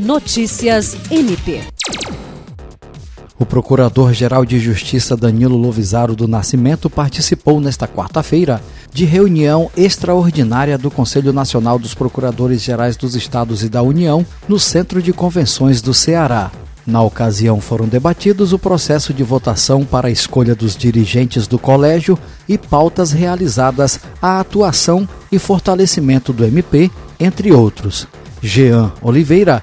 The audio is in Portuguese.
Notícias MP. O Procurador-Geral de Justiça Danilo Lovisaro do Nascimento participou nesta quarta-feira de reunião extraordinária do Conselho Nacional dos Procuradores Gerais dos Estados e da União no Centro de Convenções do Ceará. Na ocasião foram debatidos o processo de votação para a escolha dos dirigentes do colégio e pautas realizadas à atuação e fortalecimento do MP, entre outros. Jean Oliveira,